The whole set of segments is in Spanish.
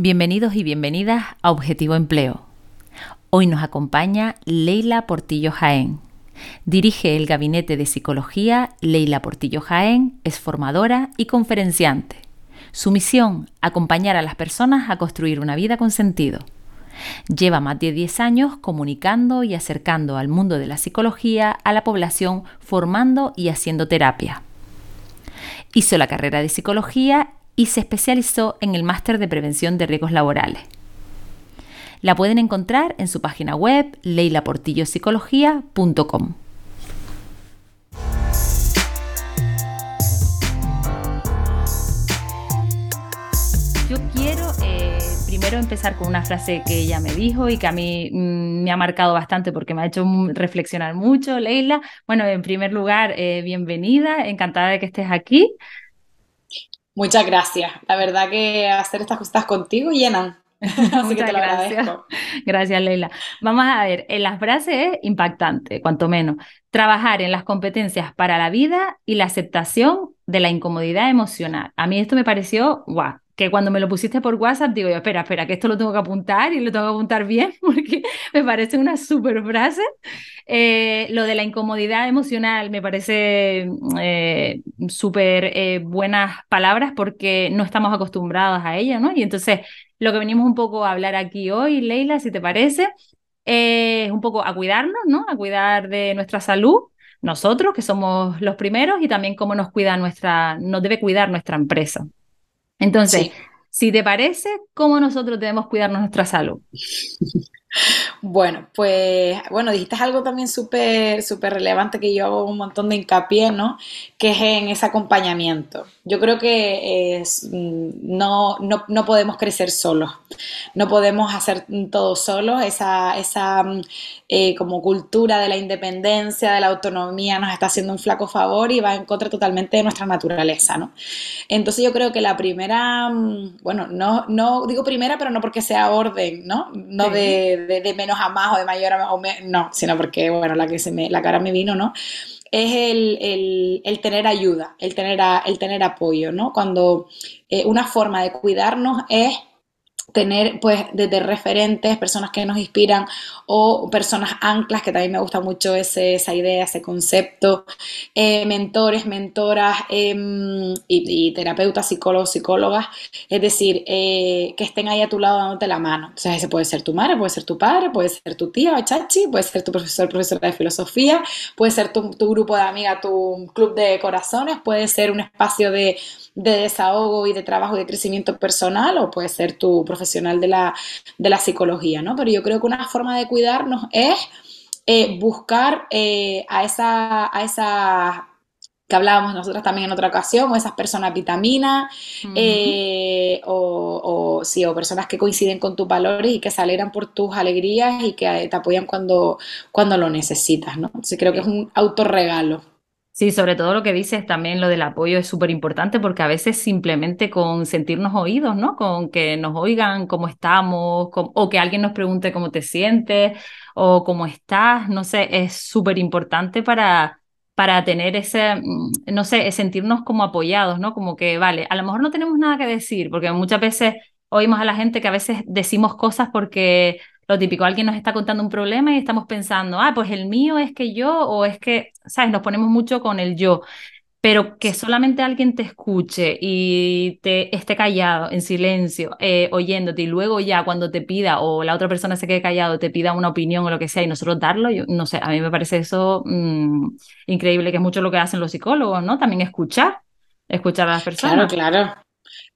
Bienvenidos y bienvenidas a Objetivo Empleo. Hoy nos acompaña Leila Portillo Jaén. Dirige el Gabinete de Psicología Leila Portillo Jaén, es formadora y conferenciante. Su misión, acompañar a las personas a construir una vida con sentido. Lleva más de 10 años comunicando y acercando al mundo de la psicología a la población, formando y haciendo terapia. Hizo la carrera de psicología y se especializó en el máster de prevención de riesgos laborales. La pueden encontrar en su página web leilaportillopsicología.com. Yo quiero eh, primero empezar con una frase que ella me dijo y que a mí mm, me ha marcado bastante porque me ha hecho reflexionar mucho, Leila. Bueno, en primer lugar, eh, bienvenida, encantada de que estés aquí. Muchas gracias. La verdad que hacer estas cosas contigo llenan. Así que te lo gracias. agradezco. Gracias, Leila. Vamos a ver, en las frases es impactante, cuanto menos. Trabajar en las competencias para la vida y la aceptación de la incomodidad emocional. A mí esto me pareció, guau, que cuando me lo pusiste por WhatsApp, digo yo, espera, espera, que esto lo tengo que apuntar y lo tengo que apuntar bien, porque me parece una super frase. Eh, lo de la incomodidad emocional me parece eh, súper eh, buenas palabras porque no estamos acostumbrados a ella, ¿no? Y entonces lo que venimos un poco a hablar aquí hoy, Leila, si te parece, es un poco a cuidarnos, ¿no? A cuidar de nuestra salud nosotros, que somos los primeros, y también cómo nos cuida nuestra, nos debe cuidar nuestra empresa. Entonces, Sí. si te parece, ¿cómo nosotros debemos cuidarnos nuestra salud? Bueno, pues bueno, dijiste algo también súper súper relevante que yo hago un montón de hincapié, ¿no? Que es en ese acompañamiento. Yo creo que es, mm, no, no, no podemos crecer solos, no podemos hacer todo solos. Esa, esa mm, eh, como cultura de la independencia, de la autonomía, nos está haciendo un flaco favor y va en contra totalmente de nuestra naturaleza, ¿no? Entonces yo creo que la primera, mm, bueno, no, no digo primera, pero no porque sea orden, ¿no? No Sí. de, de- menos a más o de mayor a no, sino porque, bueno, la que se me, la cara me vino, ¿no? Es el, el- el tener ayuda, el tener, a- el tener apoyo, ¿no? Cuando eh, una forma de cuidarnos es tener pues desde referentes, personas que nos inspiran o personas anclas, que también me gusta mucho ese- esa idea, ese concepto, eh, mentores, mentoras em, y, terapeutas, psicólogos, psicólogas, es decir, eh, que estén ahí a tu lado dándote la mano. O sea, ese puede ser tu madre, puede ser tu padre, puede ser tu tía, chachi, puede ser tu profesor, profesora de filosofía, puede ser tu, grupo de amigas, tu club de corazones, puede ser un espacio de, de desahogo y de trabajo y de crecimiento personal o puede ser tu profesional de la, de la psicología, ¿no? Pero yo creo que una forma de cuidarnos es eh, buscar eh, a esa, a esa que hablábamos nosotras también en otra ocasión, o esas personas vitaminas, eh, o, o, sí, o personas que coinciden con tus valores y que se alegran por tus alegrías y que te apoyan cuando, cuando lo necesitas, ¿no? Entonces creo que es un autorregalo. Sí, sobre todo lo que dices también, lo del apoyo es súper importante porque a veces simplemente con sentirnos oídos, ¿no? Con que nos oigan cómo estamos, o que alguien nos pregunte cómo te sientes o cómo estás, no sé, es súper importante para, para tener ese, mm, no sé, sentirnos como apoyados, ¿no? Como que, vale, a lo mejor no tenemos nada que decir, porque muchas veces oímos a la gente que a veces decimos cosas porque lo típico, alguien nos está contando un problema y estamos pensando, ah, pues el mío es que yo, o es que, ¿sabes? Nos ponemos mucho con el yo, pero que solamente alguien te escuche y te esté callado, en silencio, eh, oyéndote, y luego ya cuando te pida, o la otra persona se quede callado, te pida una opinión o lo que sea, y nosotros darlo, yo no sé, a mí me parece eso mm, increíble, que es mucho lo que hacen los psicólogos, ¿no? También escuchar, escuchar a las Claro, personas. claro.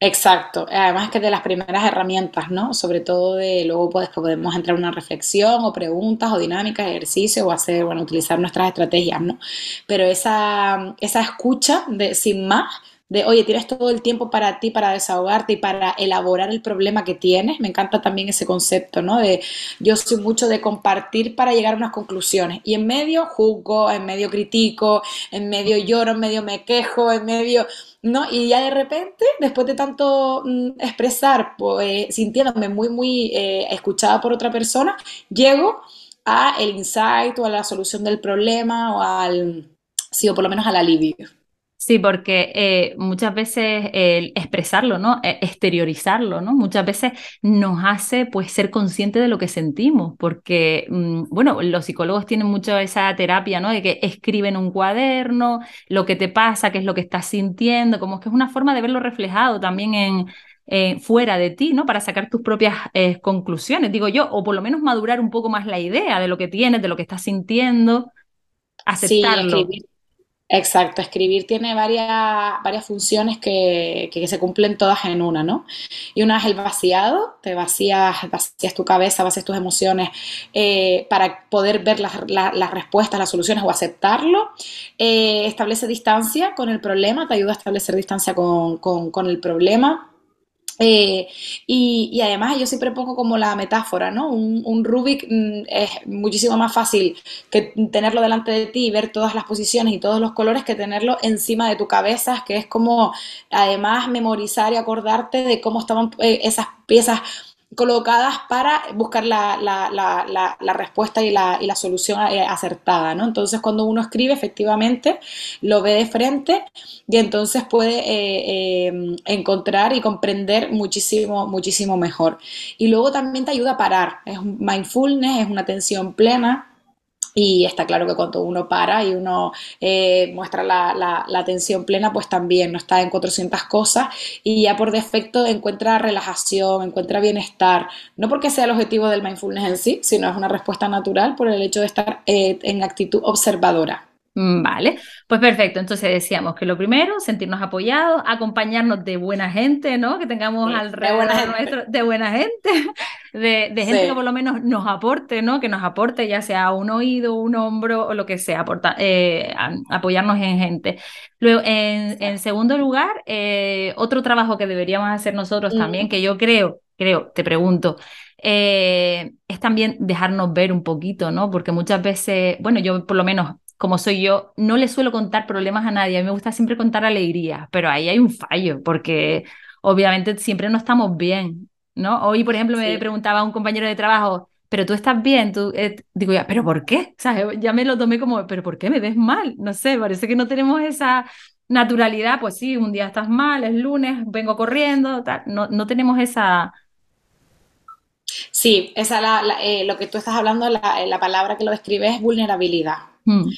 Exacto. Además que de las primeras herramientas, ¿no? Sobre todo de luego pues, podemos entrar en una reflexión o preguntas o dinámicas, ejercicios o hacer, bueno, utilizar nuestras estrategias, ¿no? Pero esa, esa escucha de sin más, de oye, tienes todo el tiempo para ti, para desahogarte y para elaborar el problema que tienes. Me encanta también ese concepto, ¿no? De yo soy mucho de compartir para llegar a unas conclusiones. Y en medio juzgo, en medio critico, en medio lloro, en medio me quejo, en medio ¿no? Y ya de repente, después de tanto mm, expresar, pues, sintiéndome muy, muy eh, escuchada por otra persona, llego a el insight o a la solución del problema o al, sí, o por lo menos al alivio. Sí, porque eh, muchas veces el expresarlo, ¿no? E, exteriorizarlo, ¿no? Muchas veces nos hace pues ser consciente de lo que sentimos, porque, mm, bueno, los psicólogos tienen mucho esa terapia, ¿no? De que escriben un cuaderno, lo que te pasa, qué es lo que estás sintiendo, como que es una forma de verlo reflejado también en, eh, fuera de ti, ¿no? Para sacar tus propias eh, conclusiones, digo yo, o por lo menos madurar un poco más la idea de lo que tienes, de lo que estás sintiendo, aceptarlo. Sí, Exacto, escribir tiene varias, varias funciones que, que, se cumplen todas en una, ¿no? Y una es el vaciado, te vacías, vacías tu cabeza, vacías tus emociones eh, para poder ver las, las, respuestas, las soluciones o aceptarlo. Eh, establece distancia con el problema, te ayuda a establecer distancia con, con, con el problema. Eh, y, además yo siempre pongo como la metáfora, ¿no? Un, Rubik mm, es muchísimo más fácil que tenerlo delante de ti y ver todas las posiciones y todos los colores que tenerlo encima de tu cabeza, que es como además memorizar y acordarte de cómo estaban eh, esas piezas colocadas para buscar la, la, la, la respuesta y, la, solución eh, acertada, ¿no? Entonces, cuando uno escribe, efectivamente, lo ve de frente y entonces puede eh, eh, encontrar y comprender muchísimo, muchísimo mejor. Y luego también te ayuda a parar. Es mindfulness, es una atención plena y está claro que cuando uno para y uno eh, muestra la, la, atención plena, pues también no está en 400 cosas y ya por defecto encuentra relajación, encuentra bienestar, no porque sea el objetivo del mindfulness en sí, sino es una respuesta natural por el hecho de estar eh, en actitud observadora. Mm, vale, pues perfecto. Entonces decíamos que lo primero, sentirnos apoyados, acompañarnos de buena gente, ¿no? Que tengamos alrededor de nuestro de buena gente, de, gente que por lo menos nos aporte, ¿no? Que nos aporte ya sea un oído, un hombro o lo que sea, eh, apoyarnos en gente. Luego, en, segundo lugar, eh, otro trabajo que deberíamos hacer nosotros también, que yo creo, creo, te pregunto, eh, es también dejarnos ver un poquito, ¿no? Porque muchas veces, bueno, yo por lo menos como soy yo, no le suelo contar problemas a nadie. A mí me gusta siempre contar alegrías, pero ahí hay un fallo, porque obviamente siempre no estamos bien, ¿no? Hoy, por ejemplo, me preguntaba a un compañero de trabajo, pero tú estás bien, tú, eh, digo ya, pero ¿por qué? ¿Sabes? Ya me lo tomé como, pero ¿por qué me ves mal? No sé, parece que no tenemos esa naturalidad, pues sí, un día estás mal, es lunes, vengo corriendo, No, no tenemos esa... Sí, esa la, eh, lo que tú estás hablando, la, la palabra que lo describe es vulnerabilidad. 嗯。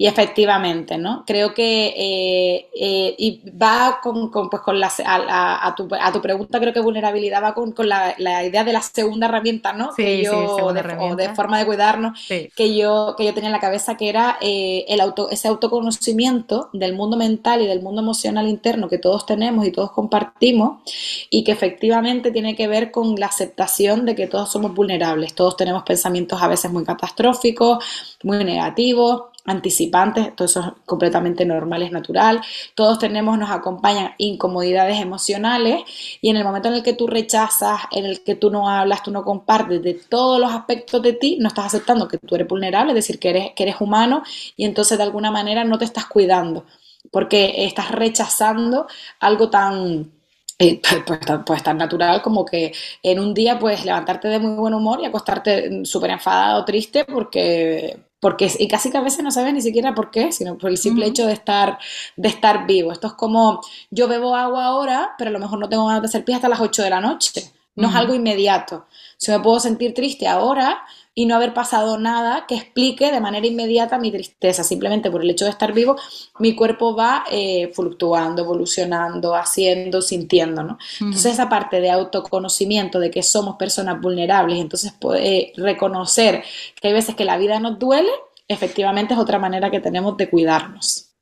Y efectivamente, ¿no? Creo que eh, eh, y va con, pues con la, a, tu, a, tu, pregunta, creo que vulnerabilidad va con, con la, la, idea de la segunda herramienta, ¿no? que yo, o de forma de cuidarnos, que, yo, que yo tenía en la cabeza, que era eh, el auto, ese autoconocimiento del mundo mental y del mundo emocional interno que todos tenemos y todos compartimos, y que efectivamente tiene que ver con la aceptación de que todos somos vulnerables, todos tenemos pensamientos a veces muy catastróficos, muy negativos anticipantes, todo eso es completamente normal, es natural. Todos tenemos, nos acompañan incomodidades emocionales y en el momento en el que tú rechazas, en el que tú no hablas, tú no compartes de todos los aspectos de ti, no estás aceptando que tú eres vulnerable, es decir, que eres, que eres humano y entonces de alguna manera no te estás cuidando porque estás rechazando algo tan... Eh, pues, pues, tan natural como que en un día puedes levantarte de muy buen humor y acostarte súper enfadado, triste, porque, porque y casi que a veces no sabes ni siquiera por qué, sino por el simple hecho de estar, de estar vivo. Esto es como, yo bebo agua ahora, pero a lo mejor no tengo ganas de hacer pie hasta las 8 de la noche. No es algo inmediato. Si me puedo sentir triste ahora y no haber pasado nada que explique de manera inmediata mi tristeza, simplemente por el hecho de estar vivo, mi cuerpo va eh, fluctuando, evolucionando, haciendo, sintiendo, ¿no? Entonces esa parte de autoconocimiento, de que somos personas vulnerables, entonces poder reconocer que hay veces que la vida nos duele, efectivamente es otra manera que tenemos de cuidarnos.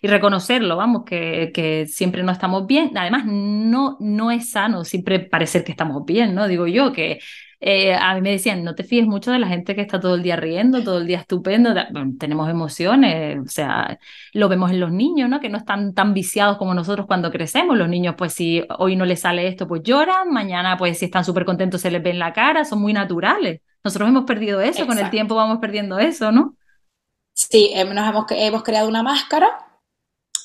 Y reconocerlo, vamos, que, que, siempre no estamos bien. Además, no, no es sano siempre parecer que estamos bien, ¿no? Digo yo que eh, a mí me decían, no te fíes mucho de la gente que está todo el día riendo, todo el día estupendo. tenemos emociones, o sea, lo vemos en los niños, ¿no? Que no están tan viciados como nosotros cuando crecemos. Los niños, pues si hoy no les sale esto, pues lloran. Mañana, pues si están súper contentos, se les ve en la cara, son muy naturales. Nosotros hemos perdido eso, con el tiempo vamos perdiendo eso, ¿no? Sí, nos hemos, hemos creado una máscara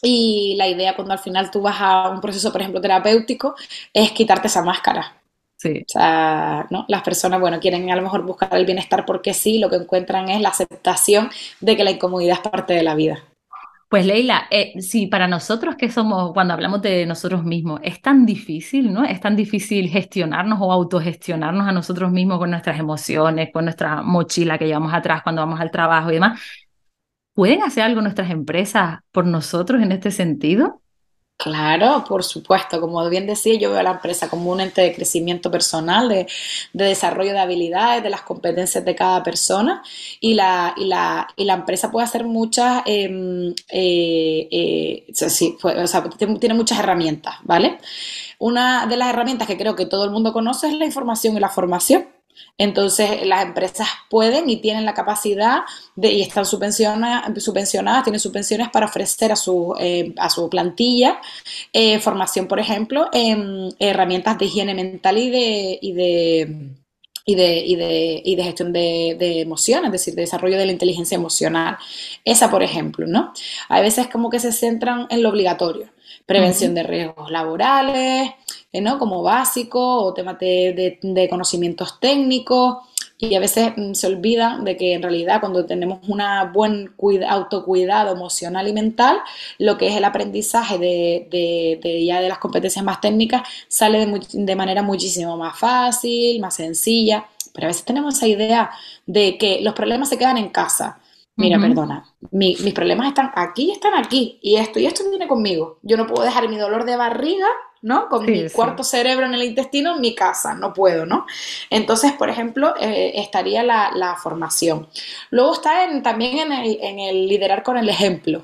y la idea cuando al final tú vas a un proceso, por ejemplo, terapéutico, es quitarte esa máscara. Sí. O sea, ¿no? Las personas, bueno, quieren a lo mejor buscar el bienestar porque sí, lo que encuentran es la aceptación de que la incomodidad es parte de la vida. Pues Leila, eh, sí, para nosotros que somos, cuando hablamos de nosotros mismos, es tan difícil, ¿no? Es tan difícil gestionarnos o autogestionarnos a nosotros mismos con nuestras emociones, con nuestra mochila que llevamos atrás cuando vamos al trabajo y demás. ¿Pueden hacer algo nuestras empresas por nosotros en este sentido? Claro, por supuesto. Como bien decía, yo veo a la empresa como un ente de crecimiento personal, de, desarrollo de habilidades, de las competencias de cada persona. Y la, y la, empresa puede hacer muchas, em, eh, eh, o sea, tiene muchas herramientas, ¿vale? Una de las herramientas que creo que todo el mundo conoce es la información y la formación. Entonces, las empresas pueden y tienen la capacidad de, y están subvencionadas, subvencionadas tienen subvenciones para ofrecer a su, eh, a su plantilla eh, formación, por ejemplo, en herramientas de higiene mental y de, y de y de, y de, y de gestión de, de emociones, es decir, de desarrollo de la inteligencia emocional. Esa, por ejemplo, ¿no? Hay veces como que se centran en lo obligatorio, prevención de riesgos laborales, eh, ¿no? Como básico, o temas de, de, conocimientos técnicos, y a veces mm, se olvida de que en realidad cuando tenemos un buen autocuidado emocional y mental, lo que es el aprendizaje de, de, ya de las competencias más técnicas sale de, manera muchísimo más fácil, más sencilla, pero a veces tenemos esa idea de que los problemas se quedan en casa. Mira, perdona, mis problemas están aquí, están aquí, y esto y esto viene conmigo. Yo no puedo dejar mi dolor de barriga ¿no? Con mi cuarto cerebro en el intestino en mi casa, no puedo, ¿no? Entonces, por ejemplo, eh, estaría la, formación. Luego está también en el, en el liderar con el ejemplo.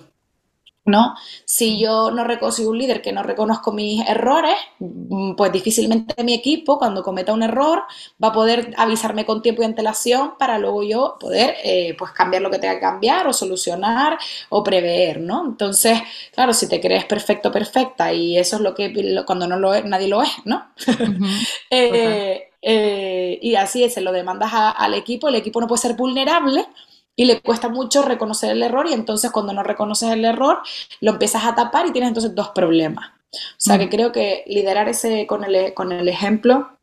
¿No? Si yo no soy un líder que no reconozco mis errores, mm, pues difícilmente mi equipo, cuando cometa un error, va a poder avisarme con tiempo y antelación para luego yo poder eh, pues cambiar lo que tenga que cambiar o solucionar o prever, ¿no? Entonces, claro, si te crees perfecto, perfecta y eso es lo que cuando no lo es, nadie lo es, ¿no? Eh, eh, y así es, se lo demandas al equipo, el equipo no puede ser vulnerable y le cuesta mucho reconocer el error y entonces cuando no reconoces el error lo empiezas a tapar y tienes entonces dos problemas. O sea que mm. creo que liderar ese con el, con el ejemplo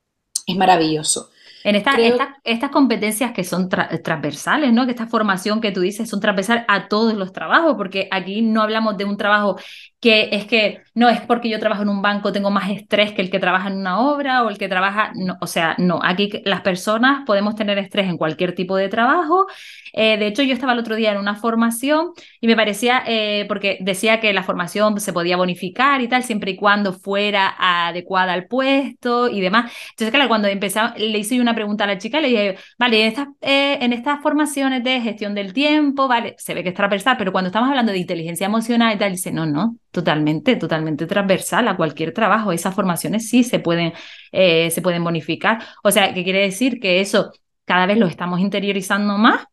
es maravilloso. En estas competencias que son transversales, ¿no? Que esta formación que tú dices son transversales a todos los trabajos, porque aquí no hablamos de un trabajo que es que no es porque yo trabajo en un banco tengo más estrés que el que trabaja en una obra o el que trabaja, no, o sea, no, aquí las personas podemos tener estrés en cualquier tipo de trabajo. Eh, de hecho, yo estaba el otro día en una formación y me parecía, eh, porque decía que la formación se podía bonificar y tal, siempre y cuando fuera adecuada al puesto y demás. Entonces, claro, cuando empezaba, le hice una pregunta a la chica, le dije, vale, en estas, eh, en estas formaciones de gestión del tiempo, vale, se ve que es transversal, pero cuando estamos hablando de inteligencia emocional y tal, dice, no, no, totalmente, totalmente transversal a cualquier trabajo. Esas formaciones sí se pueden, eh, se pueden bonificar. O sea, ¿qué quiere decir? Que eso cada vez lo estamos interiorizando más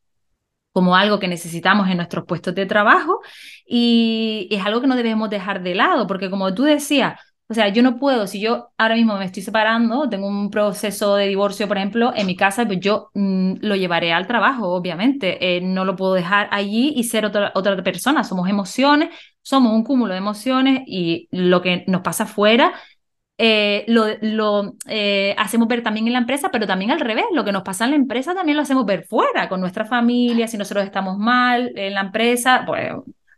como algo que necesitamos en nuestros puestos de trabajo y es algo que no debemos dejar de lado, porque como tú decías, o sea, yo no puedo, si yo ahora mismo me estoy separando, tengo un proceso de divorcio, por ejemplo, en mi casa, pues yo mm, lo llevaré al trabajo, obviamente. Eh, no lo puedo dejar allí y ser otra, otra persona. Somos emociones, somos un cúmulo de emociones y lo que nos pasa afuera eh, lo, eh, hacemos ver también en la empresa, pero también al revés, lo que nos pasa en la empresa también lo hacemos ver fuera, con nuestra familia, si nosotros estamos mal en la empresa, pues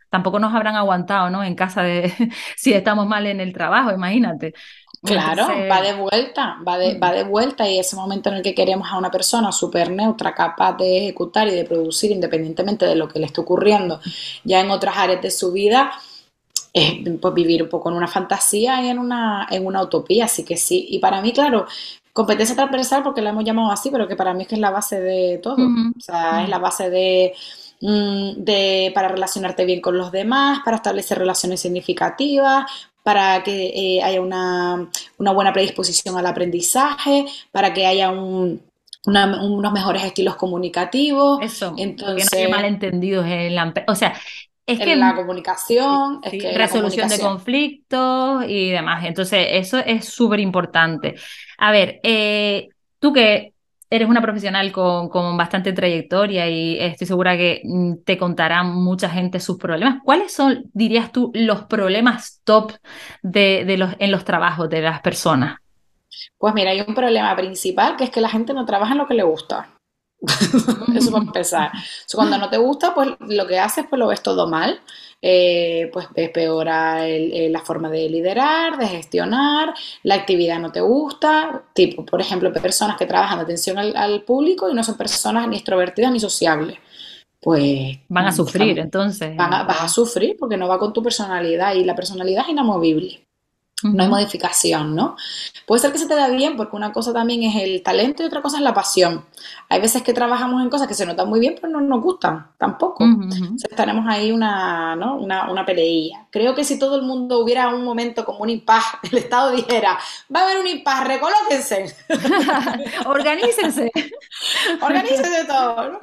tampoco nos habrán aguantado, ¿no? En casa de si estamos mal en el trabajo, imagínate. Claro, va de vuelta, va de, va de vuelta y ese momento en el que queremos a una persona súper neutra, capaz de ejecutar y de producir independientemente de lo que le esté ocurriendo ya en otras áreas de su vida, es pues, vivir un poco en una fantasía y en una, en una utopía, así que sí. Y para mí, claro, competencia transversal porque la hemos llamado así, pero que para mí es que es la base de todo. O sea, es la base de Mm, de, para relacionarte bien con los demás, para establecer relaciones significativas, para que eh, haya una, buena predisposición al aprendizaje, para que haya unos mejores estilos comunicativos. Eso, Entonces, que no haya malentendidos en la... O sea, es que la comunicación, es que resolución de conflictos y demás. Entonces, eso es súper importante. A ver, eh, tú que eres una profesional con, bastante trayectoria y estoy segura que mm, te contarán mucha gente sus problemas. ¿Cuáles son, dirías tú, los problemas top de, los, en los trabajos de las personas? Pues mira, hay un problema principal que es que la gente no trabaja en lo que le gusta. Eso va a empezar. cuando no te gusta, pues lo que haces, pues lo ves todo mal. Eh, pues ves peor la forma de liderar, de gestionar, la actividad no te gusta, tipo, por ejemplo, personas que trabajan de atención al, público y no son personas ni extrovertidas ni sociables. Pues van a sufrir, entonces. vas a sufrir porque no va con tu personalidad y la personalidad es inamovible no hay modificación, ¿no? Puede ser que se te da bien porque una cosa también es el talento y otra cosa es la pasión. Hay veces que trabajamos en cosas que se notan muy bien, pero no nos gustan tampoco. Entonces tenemos ahí una, ¿no? una, una peleilla. Creo que si todo el mundo hubiera un momento como un impas, el Estado dijera, va a haber un impas, recolóquense. Organícense. Organícense todo.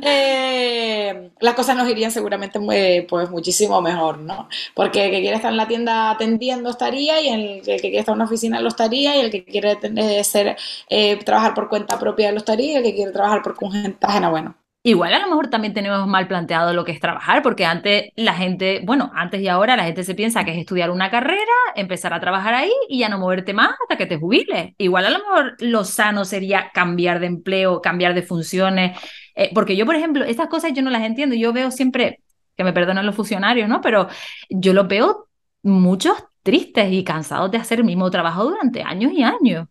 Eh, las cosas nos irían seguramente muy, pues, muchísimo mejor, ¿no? Porque el que quiere estar en la tienda atendiendo estaría y el, que quiere estar en una oficina lo estaría y el que quiere tener, ser, eh, trabajar por cuenta propia lo estaría y el que quiere trabajar por conjunta ajena, bueno. Igual a lo mejor también tenemos mal planteado lo que es trabajar, porque antes la gente, bueno, antes y ahora la gente se piensa que es estudiar una carrera, empezar a trabajar ahí y ya no moverte más hasta que te jubiles. Igual a lo mejor lo sano sería cambiar de empleo, cambiar de funciones, eh, porque yo, por ejemplo, estas cosas yo no las entiendo. Yo veo siempre, que me perdonen los funcionarios, ¿no? Pero yo lo veo muchos tristes y cansados de hacer el mismo trabajo durante años y años.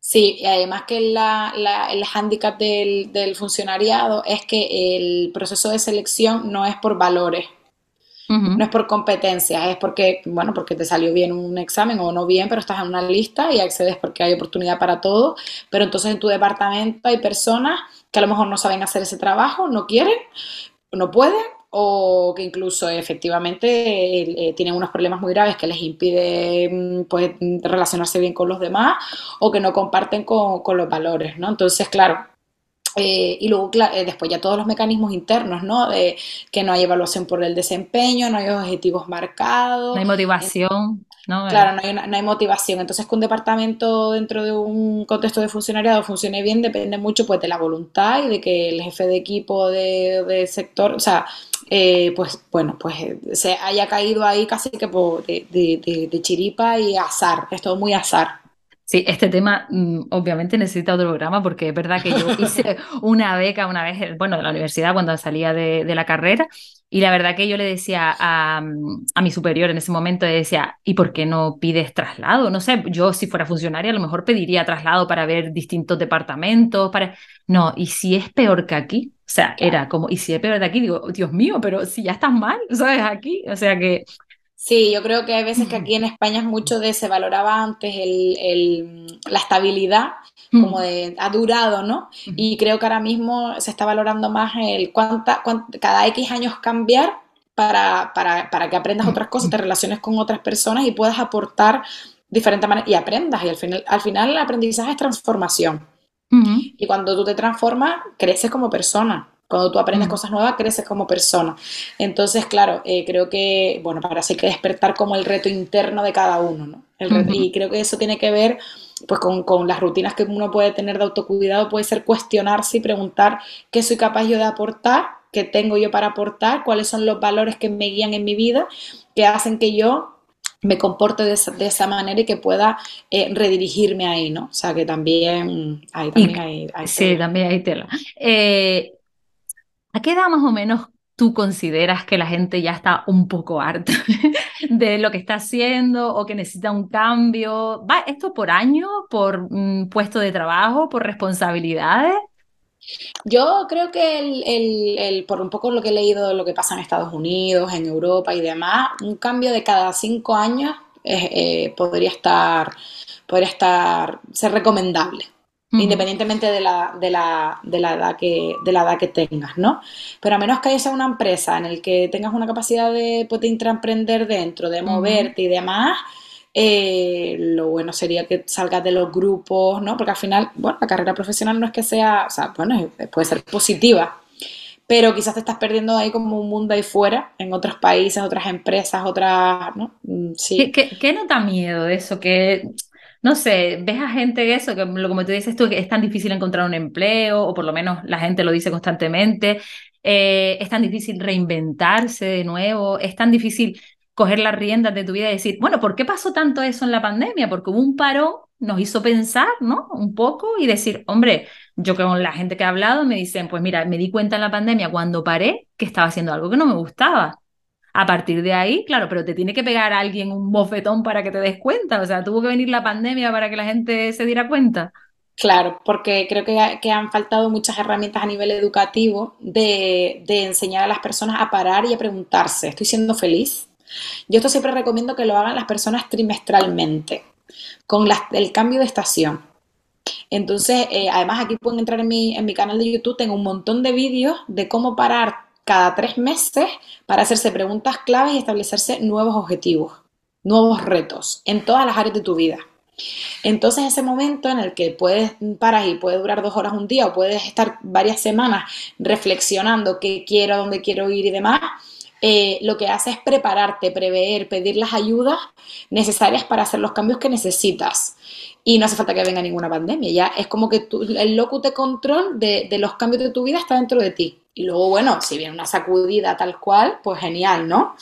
Sí, y además que la, el hándicap del, del, funcionariado es que el proceso de selección no es por valores, no es por competencias, es porque, bueno, porque te salió bien un examen o no bien, pero estás en una lista y accedes porque hay oportunidad para todo, pero entonces en tu departamento hay personas que a lo mejor no saben hacer ese trabajo, no quieren, no pueden o que incluso efectivamente eh, tienen unos problemas muy graves que les impide mm, pues, relacionarse bien con los demás o que no comparten con, los valores, ¿no? Entonces, claro, eh, y luego, eh, después ya todos los mecanismos internos, ¿no? De que no hay evaluación por el desempeño, no hay objetivos marcados. No hay motivación. ¿no? Claro, no hay, no hay motivación. Entonces, que un departamento dentro de un contexto de funcionariado funcione bien depende mucho pues, de la voluntad y de que el jefe de equipo de, de sector, o sea, eh, pues bueno, pues se haya caído ahí casi que de, de, chiripa y azar, es todo muy azar. Sí, este tema mm, obviamente necesita otro programa porque es verdad que yo hice una beca una vez, bueno, de la universidad cuando salía de, de la carrera y la verdad que yo le decía a, a, mi superior en ese momento, le decía, ¿y por qué no pides traslado? No sé, yo si fuera funcionaria a lo mejor pediría traslado para ver distintos departamentos, para... No, ¿y si es peor que aquí? O sea, era como, ¿y si es peor de aquí? Digo, Dios mío, pero si ya estás mal, ¿sabes? Aquí, o sea que Sí, yo creo que hay veces que aquí en España es mucho de se valoraba antes el, la estabilidad, como de ha durado, ¿no? Y creo que ahora mismo se está valorando más el cuánta, cada X años cambiar para, para, para, que aprendas otras cosas, te relaciones con otras personas y puedas aportar diferentes maneras y aprendas. Y al final, al final el aprendizaje es transformación. Y cuando tú te transformas, creces como persona. Cuando tú aprendes cosas nuevas, creces como persona. Entonces, claro, eh, creo que, bueno, para hay que despertar como el reto interno de cada uno, ¿no? Y creo que eso tiene que ver, pues, con, con, las rutinas que uno puede tener de autocuidado, puede ser cuestionarse y preguntar qué soy capaz yo de aportar, qué tengo yo para aportar, cuáles son los valores que me guían en mi vida, que hacen que yo me comporte de esa, manera y que pueda eh, redirigirme ahí, ¿no? O sea, que también, hay, también hay, Sí, también hay tela. Eh, ¿A qué edad más o menos tú consideras que la gente ya está un poco harta de lo que está haciendo o que necesita un cambio? ¿Va esto por año, por mm, puesto de trabajo, por responsabilidades? Yo creo que el, por un poco lo que he leído de lo que pasa en Estados Unidos, en Europa y demás, un cambio de cada cinco años eh, podría estar, podría estar, ser recomendable independientemente de la, de, la, de, la edad que, de la edad que tengas, ¿no? Pero a menos que haya una empresa en la que tengas una capacidad de, pues, intraemprender dentro, de moverte y demás, eh, lo bueno sería que salgas de los grupos, ¿no? Porque al final, bueno, la carrera profesional no es que sea, o sea, bueno, puede ser positiva, pero quizás te estás perdiendo ahí como un mundo ahí fuera, en otros países, otras empresas, otras, ¿no? Mm, sí. ¿Qué, qué, qué no da miedo eso? Que no sé, ves a gente eso, que como tú dices tú, que es tan difícil encontrar un empleo, o por lo menos la gente lo dice constantemente, eh, es tan difícil reinventarse de nuevo, es tan difícil coger las riendas de tu vida y decir, bueno, ¿por qué pasó tanto eso en la pandemia? Porque hubo un parón, nos hizo pensar, ¿no? Un poco y decir, hombre, yo con la gente que he hablado me dicen, pues mira, me di cuenta en la pandemia cuando paré que estaba haciendo algo que no me gustaba. A partir de ahí, claro, pero te tiene que pegar alguien un bofetón para que te des cuenta. O sea, tuvo que venir la pandemia para que la gente se diera cuenta. Claro, porque creo que, que, han faltado muchas herramientas a nivel educativo de, de, enseñar a las personas a parar y a preguntarse, ¿estoy siendo feliz? Yo esto siempre recomiendo que lo hagan las personas trimestralmente, con el cambio de estación. Entonces, eh, además aquí pueden entrar en mi, en mi canal de YouTube, tengo un montón de vídeos de cómo parar cada tres meses para hacerse preguntas claves y establecerse nuevos objetivos, nuevos retos en todas las áreas de tu vida. Entonces ese momento en el que puedes parar y puede durar dos horas un día o puedes estar varias semanas reflexionando qué quiero, dónde quiero ir y demás, eh, lo que hace es prepararte, prever, pedir las ayudas necesarias para hacer los cambios que necesitas. Y no hace falta que venga ninguna pandemia, ya es como que el locus de control de, de los cambios de tu vida está dentro de ti. Y luego, bueno, si viene una sacudida tal cual, pues genial, ¿no?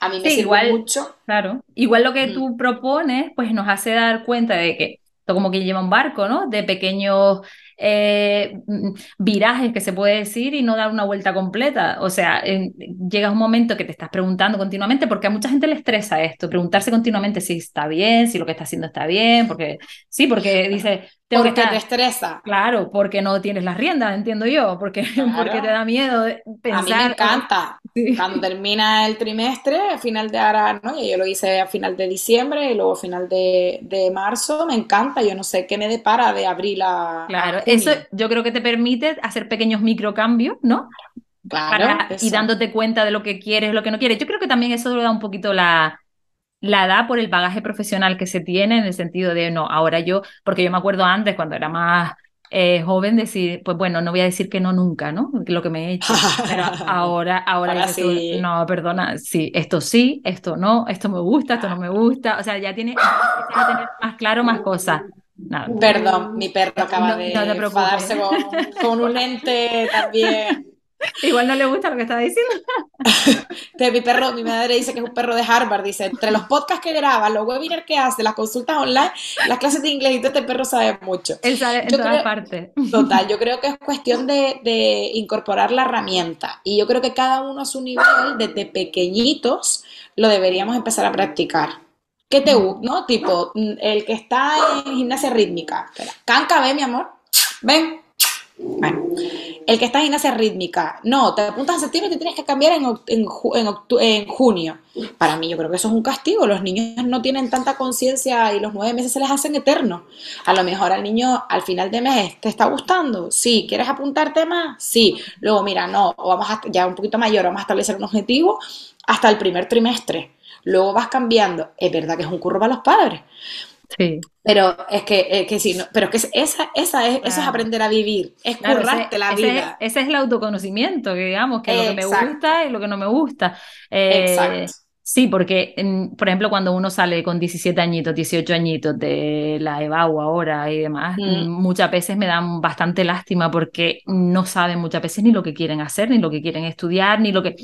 a mí me sirve igual, mucho. Claro, igual lo que mm. tú propones, pues nos hace dar cuenta de que esto como que lleva un barco, ¿no? De pequeños eh, mm, virajes que se puede decir y no dar una vuelta completa. O sea, llega un momento que te estás preguntando continuamente, porque a mucha gente le estresa esto, preguntarse continuamente si está bien, si lo que está haciendo está bien, porque sí, porque dice, tengo porque que te estresa. Claro, porque no tienes las riendas, entiendo yo, porque, porque te da miedo pensar. A mí me encanta. Cuando termina el trimestre, a final de ahora, ¿no? Yo lo hice a final de diciembre y luego a final de, de marzo, me encanta. Yo no sé qué me depara de abril a. Claro, eso yo creo que te permite hacer pequeños microcambios, ¿no? Claro. y dándote cuenta de lo que quieres, lo que no quieres. Yo creo que también eso lo da un poquito la, la edad por el bagaje profesional que se tiene en el sentido de, no, ahora yo, porque yo me acuerdo antes cuando era más eh, joven decir, pues bueno, no voy a decir que no nunca, ¿no? Lo que me he hecho. Pero ahora, ahora, sí. no, perdona, sí, esto sí, esto no, esto me gusta, esto no me gusta. O sea, ya tiene que tener más claro más cosas. Perdón, mi perro acaba de enfadarse con, con un ente también. Igual no le gusta lo que está diciendo. mi perro, mi madre dice que es un perro de Harvard, dice, entre los podcasts que graba, los webinars que hace, las consultas online, las clases de inglés, y todo este perro sabe mucho. Él sabe en todas partes. Total, yo creo que es cuestión de, de, incorporar la herramienta. Y yo creo que cada uno a su nivel, desde pequeñitos, lo deberíamos empezar a practicar. ¿Qué te gusta? ¿No? Tipo, el que está en gimnasia rítmica. Canca, ven, mi amor. Ven. Bueno, el que está en gimnasia rítmica, no, te apuntas en septiembre y te tienes que cambiar en, en, en, junio. Para mí yo creo que eso es un castigo. Los niños no tienen tanta conciencia y los nueve meses se les hacen eternos. A lo mejor al niño al final de mes te está gustando. Sí, ¿quieres apuntarte más? Sí. Luego, mira, no, o vamos a, ya un poquito mayor, vamos a establecer un objetivo hasta el primer trimestre. Luego vas cambiando. Es verdad que es un curro para los padres. Sí. Pero es que, eh, que sí, no, pero que esa, esa es, eso es aprender a vivir, es currarte la vida. Ese, es el autoconocimiento, que digamos, que lo que me gusta y lo que no me gusta. Eh, Exacto. Sí, porque, por ejemplo, cuando uno sale con 17 añitos, 18 añitos de la EBAU ahora y demás, mm. muchas veces me dan bastante lástima porque no saben muchas veces ni lo que quieren hacer, ni lo que quieren estudiar, ni lo que...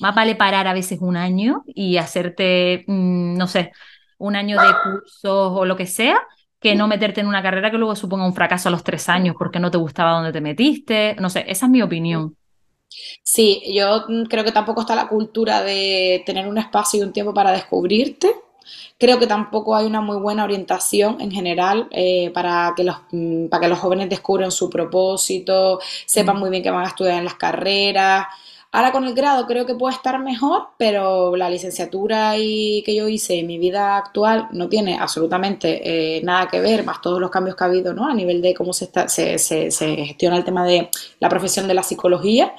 Más vale parar a veces un año y hacerte, mm, no sé, un año de cursos o lo que sea, que no meterte en una carrera que luego suponga un fracaso a los tres años porque no te gustaba donde te metiste. No sé, esa es mi opinión. Sí, yo creo que tampoco está la cultura de tener un espacio y un tiempo para descubrirte. Creo que tampoco hay una muy buena orientación en general eh, para, que los, mm, para que los jóvenes descubran su propósito, sepan mm. muy bien qué van a estudiar en las carreras. Ahora con el grado creo que puede estar mejor, pero la licenciatura y que yo hice en mi vida actual no tiene absolutamente eh, nada que ver, más todos los cambios que ha habido ¿no? a nivel de cómo se, se, gestiona el tema de la profesión de la psicología.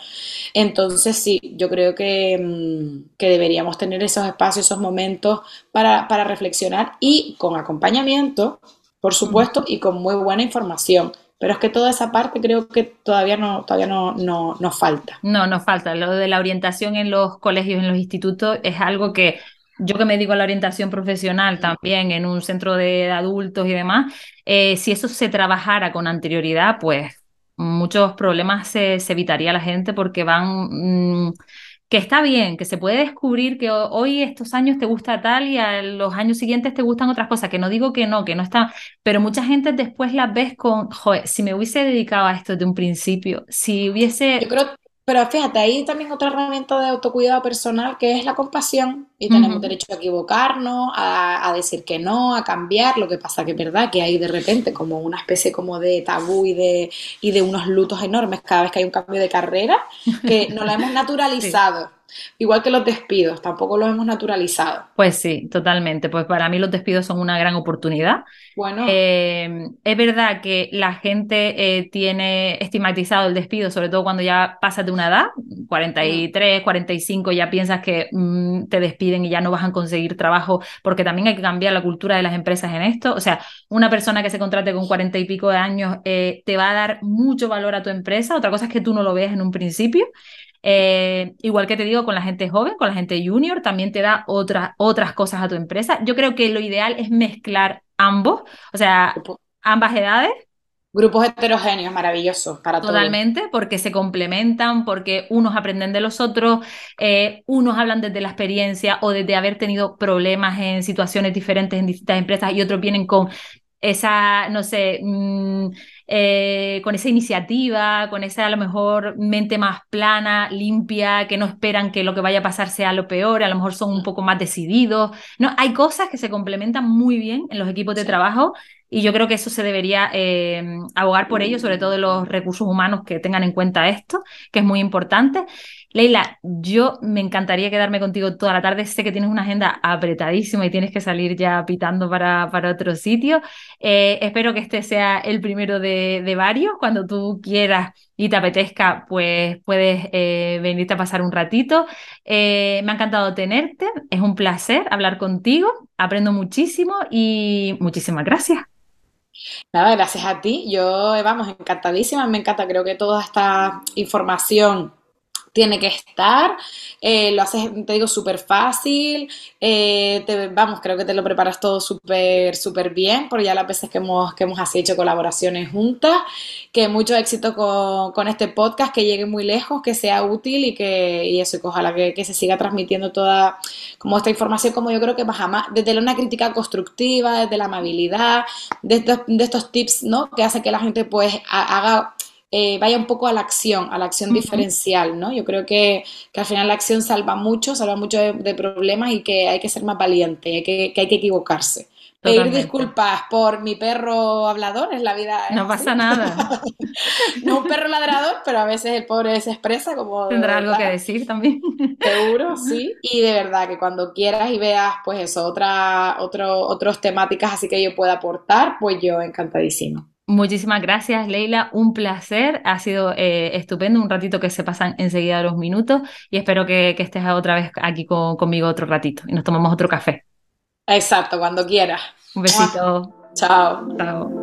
Entonces sí, yo creo que, mm, que deberíamos tener esos espacios, esos momentos para, para reflexionar y con acompañamiento, por supuesto, y con muy buena información. Pero es que toda esa parte creo que todavía no, todavía no, no, nos falta. No, nos falta. Lo de la orientación en los colegios, en los institutos, es algo que yo que me digo a la orientación profesional también en un centro de adultos y demás, eh, si eso se trabajara con anterioridad, pues muchos problemas se, se evitaría la gente porque van... Mm, que está bien, que se puede descubrir que hoy estos años te gusta tal y a los años siguientes te gustan otras cosas, que no digo que no, que no está, pero mucha gente después las ves con, joder, si me hubiese dedicado a esto desde un principio, si hubiese... Yo creo, pero fíjate, ahí también otra herramienta de autocuidado personal que es la compasión y tenemos derecho a equivocarnos, a, decir que no, a cambiar, lo que pasa que es verdad que hay de repente como una especie como de tabú y de, y de unos lutos enormes cada vez que hay un cambio de carrera que no lo hemos naturalizado. Igual que los despidos, tampoco los hemos naturalizado. Pues sí, totalmente. Pues para mí los despidos son una gran oportunidad. Bueno. Eh, es verdad que la gente eh, tiene estigmatizado el despido, sobre todo cuando ya pasas de una edad, 43, 45, ya piensas que mm, te despiden y ya no vas a conseguir trabajo, porque también hay que cambiar la cultura de las empresas en esto. O sea, una persona que se contrate con 40 y pico de años eh, te va a dar mucho valor a tu empresa. Otra cosa es que tú no lo veas en un principio. Eh, igual que te digo, con la gente joven, con la gente junior, también te da otras otras cosas a tu empresa. Yo creo que lo ideal es mezclar ambos, o sea, ambas edades. Grupos heterogéneos, maravillosos para todos. Totalmente, porque se complementan, porque unos aprenden de los otros, eh, unos hablan desde la experiencia o desde haber tenido problemas en situaciones diferentes en distintas empresas y otros vienen con esa, no sé, mm, eh, con esa iniciativa, con esa a lo mejor mente más plana, limpia, que no esperan que lo que vaya a pasar sea lo peor, a lo mejor son un poco más decididos. No, hay cosas que se complementan muy bien en los equipos de trabajo y yo creo que eso se debería eh, abogar por ello, sobre todo los recursos humanos que tengan en cuenta esto, que es muy importante. Leila, yo me encantaría quedarme contigo toda la tarde. Sé que tienes una agenda apretadísima y tienes que salir ya pitando para, para otro sitio. Eh, espero que este sea el primero de, varios. Cuando tú quieras y te apetezca, pues puedes eh, venirte a pasar un ratito. Eh, me ha encantado tenerte. Es un placer hablar contigo. Aprendo muchísimo y muchísimas gracias. Nada, gracias a ti. Yo, vamos, encantadísima. Me encanta, creo que toda esta información tiene que estar, eh, lo haces, te digo, súper fácil, eh, te, vamos, creo que te lo preparas todo súper, súper bien, por ya las veces que hemos, que hemos hecho colaboraciones juntas, que mucho éxito con, este podcast, que llegue muy lejos, que sea útil y que, y eso, que ojalá que, se siga transmitiendo toda como esta información, como yo creo que más desde una crítica constructiva, desde la amabilidad, de estos, de estos tips, ¿no? Que hace que la gente pues haga eh, vaya un poco a la acción, a la acción diferencial, ¿no? Yo creo que, al final la acción salva mucho, salva mucho de, problemas y que hay que ser más valiente, que, hay que equivocarse. Pedir disculpas por mi perro hablador, es la vida. No pasa nada. no un perro ladrador, pero a veces el pobre se expresa como. Tendrá algo que decir también. Seguro, sí. Y de verdad que cuando quieras y veas, pues eso, otra, otro, otros temáticas así que yo pueda aportar, pues yo encantadísimo. Muchísimas gracias, Leila. Un placer. Ha sido eh, estupendo. Un ratito que se pasan enseguida los minutos y espero que, estés otra vez aquí conmigo otro ratito y nos tomamos otro café. Exacto, cuando quieras. Un besito. Chao. Chao.